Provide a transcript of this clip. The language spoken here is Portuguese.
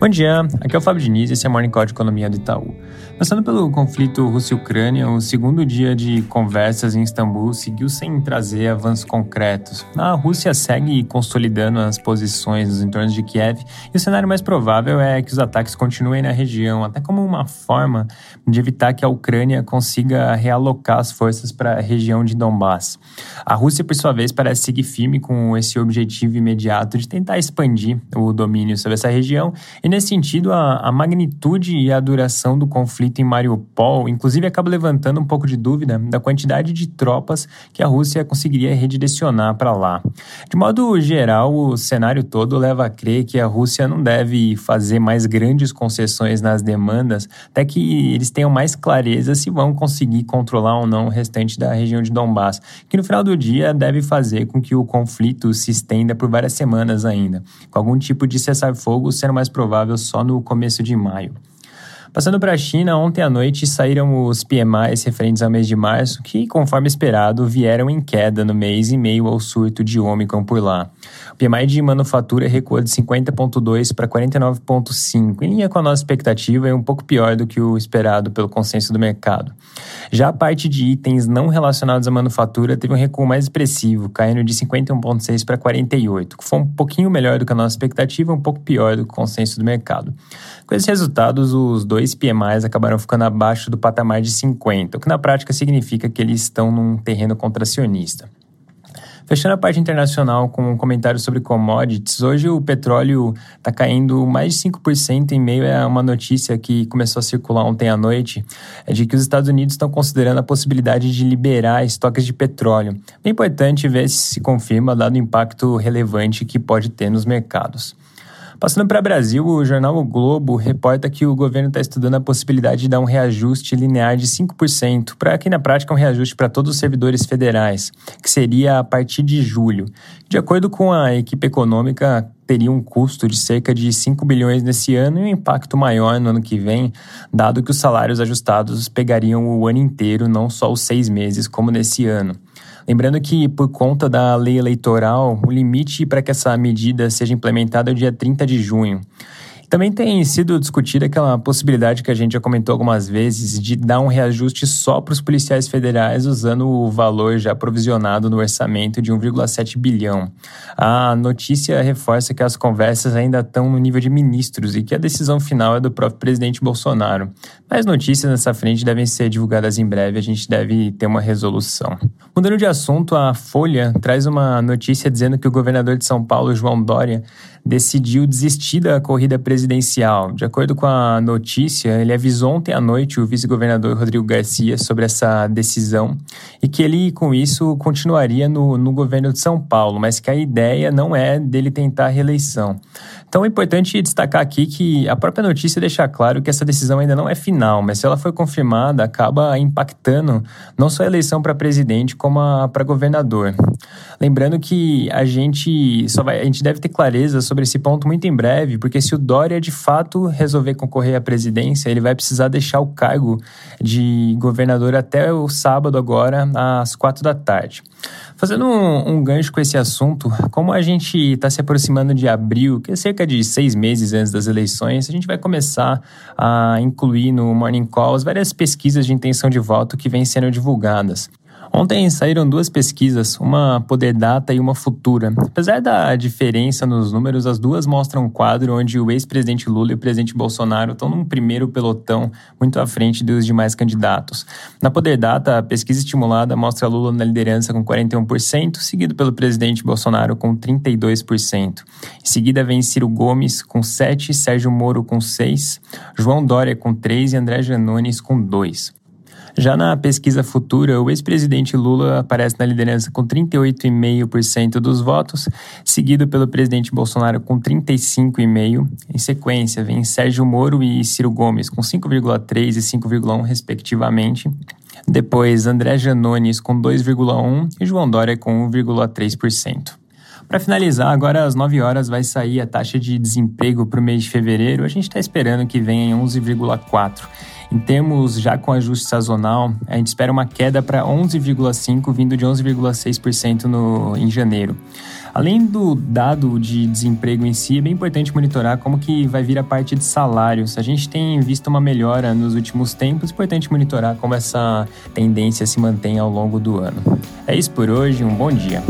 Bom dia, aqui é o Fábio Diniz e esse é o Morning Call de Economia do Itaú. Passando pelo conflito Rússia-Ucrânia, o segundo dia de conversas em Istambul seguiu sem trazer avanços concretos. A Rússia segue consolidando as posições nos entornos de Kiev e o cenário mais provável é que os ataques continuem na região, até como uma forma de evitar que a Ucrânia consiga realocar as forças para a região de Donbass. A Rússia, por sua vez, parece seguir firme com esse objetivo imediato de tentar expandir o domínio sobre essa região e, nesse sentido, a, a magnitude e a duração do conflito em Mariupol, inclusive acaba levantando um pouco de dúvida da quantidade de tropas que a Rússia conseguiria redirecionar para lá. De modo geral, o cenário todo leva a crer que a Rússia não deve fazer mais grandes concessões nas demandas, até que eles tenham mais clareza se vão conseguir controlar ou não o restante da região de Donbass, que no final do dia deve fazer com que o conflito se estenda por várias semanas ainda, com algum tipo de cessar-fogo sendo mais provável só no começo de maio. Passando para a China, ontem à noite saíram os PMIs referentes ao mês de março, que, conforme esperado, vieram em queda no mês em meio ao surto de Omicron por lá. O PMI de manufatura recuou de 50,2 para 49,5, em linha com a nossa expectativa e um pouco pior do que o esperado pelo consenso do mercado. Já a parte de itens não relacionados à manufatura teve um recuo mais expressivo, caindo de 51,6 para 48, que foi um pouquinho melhor do que a nossa expectativa, um pouco pior do que o consenso do mercado. Com esses resultados, os dois PMIs acabaram ficando abaixo do patamar de 50, o que na prática significa que eles estão num terreno contracionista. Fechando a parte internacional com um comentário sobre commodities, hoje o petróleo está caindo mais de 5% em meio a uma notícia que começou a circular ontem à noite, é de que os Estados Unidos estão considerando a possibilidade de liberar estoques de petróleo. É importante ver se se confirma, dado o impacto relevante que pode ter nos mercados. Passando para Brasil, o jornal O Globo reporta que o governo está estudando a possibilidade de dar um reajuste linear de 5%, para que na prática um reajuste para todos os servidores federais, que seria a partir de julho. De acordo com a equipe econômica, teria um custo de cerca de 5 bilhões nesse ano e um impacto maior no ano que vem, dado que os salários ajustados pegariam o ano inteiro, não só os seis meses, como nesse ano. Lembrando que, por conta da lei eleitoral, o limite para que essa medida seja implementada é o dia 30 de junho. Também tem sido discutida aquela possibilidade que a gente já comentou algumas vezes de dar um reajuste só para os policiais federais usando o valor já provisionado no orçamento de 1,7 bilhão. A notícia reforça que as conversas ainda estão no nível de ministros e que a decisão final é do próprio presidente Bolsonaro. Mais notícias nessa frente devem ser divulgadas em breve, a gente deve ter uma resolução. Mudando de assunto, a Folha traz uma notícia dizendo que o governador de São Paulo, João Dória, decidiu desistir da corrida presidencial. De acordo com a notícia, ele avisou ontem à noite o vice-governador Rodrigo Garcia sobre essa decisão e que ele, com isso, continuaria no, no governo de São Paulo, mas que a ideia não é dele tentar a reeleição. Então é importante destacar aqui que a própria notícia deixa claro que essa decisão ainda não é final, mas se ela for confirmada, acaba impactando não só a eleição para presidente, como para governador. Lembrando que a gente só vai, a gente deve ter clareza sobre esse ponto muito em breve, porque se o Dória de fato resolver concorrer à presidência, ele vai precisar deixar o cargo de governador até o sábado agora às quatro da tarde. Fazendo um, um gancho com esse assunto, como a gente está se aproximando de abril, que é cerca de seis meses antes das eleições, a gente vai começar a incluir no Morning Calls várias pesquisas de intenção de voto que vêm sendo divulgadas. Ontem saíram duas pesquisas, uma Poder Data e uma Futura. Apesar da diferença nos números, as duas mostram um quadro onde o ex-presidente Lula e o presidente Bolsonaro estão num primeiro pelotão muito à frente dos demais candidatos. Na Poder Data, a pesquisa estimulada mostra Lula na liderança com 41%, seguido pelo presidente Bolsonaro com 32%. Em seguida vem Ciro Gomes com 7%, Sérgio Moro com 6%, João Dória com 3% e André Janones com 2%. Já na pesquisa futura, o ex-presidente Lula aparece na liderança com 38,5% dos votos, seguido pelo presidente Bolsonaro com 35,5%. Em sequência, vem Sérgio Moro e Ciro Gomes com 5,3% e 5,1%, respectivamente. Depois, André Janones com 2,1% e João Dória com 1,3%. Para finalizar, agora às 9 horas vai sair a taxa de desemprego para o mês de fevereiro. A gente está esperando que venha em 11,4%. Em termos já com ajuste sazonal, a gente espera uma queda para 11,5%, vindo de 11,6% no, em janeiro. Além do dado de desemprego em si, é bem importante monitorar como que vai vir a parte de salários. A gente tem visto uma melhora nos últimos tempos, é importante monitorar como essa tendência se mantém ao longo do ano. É isso por hoje, um bom dia.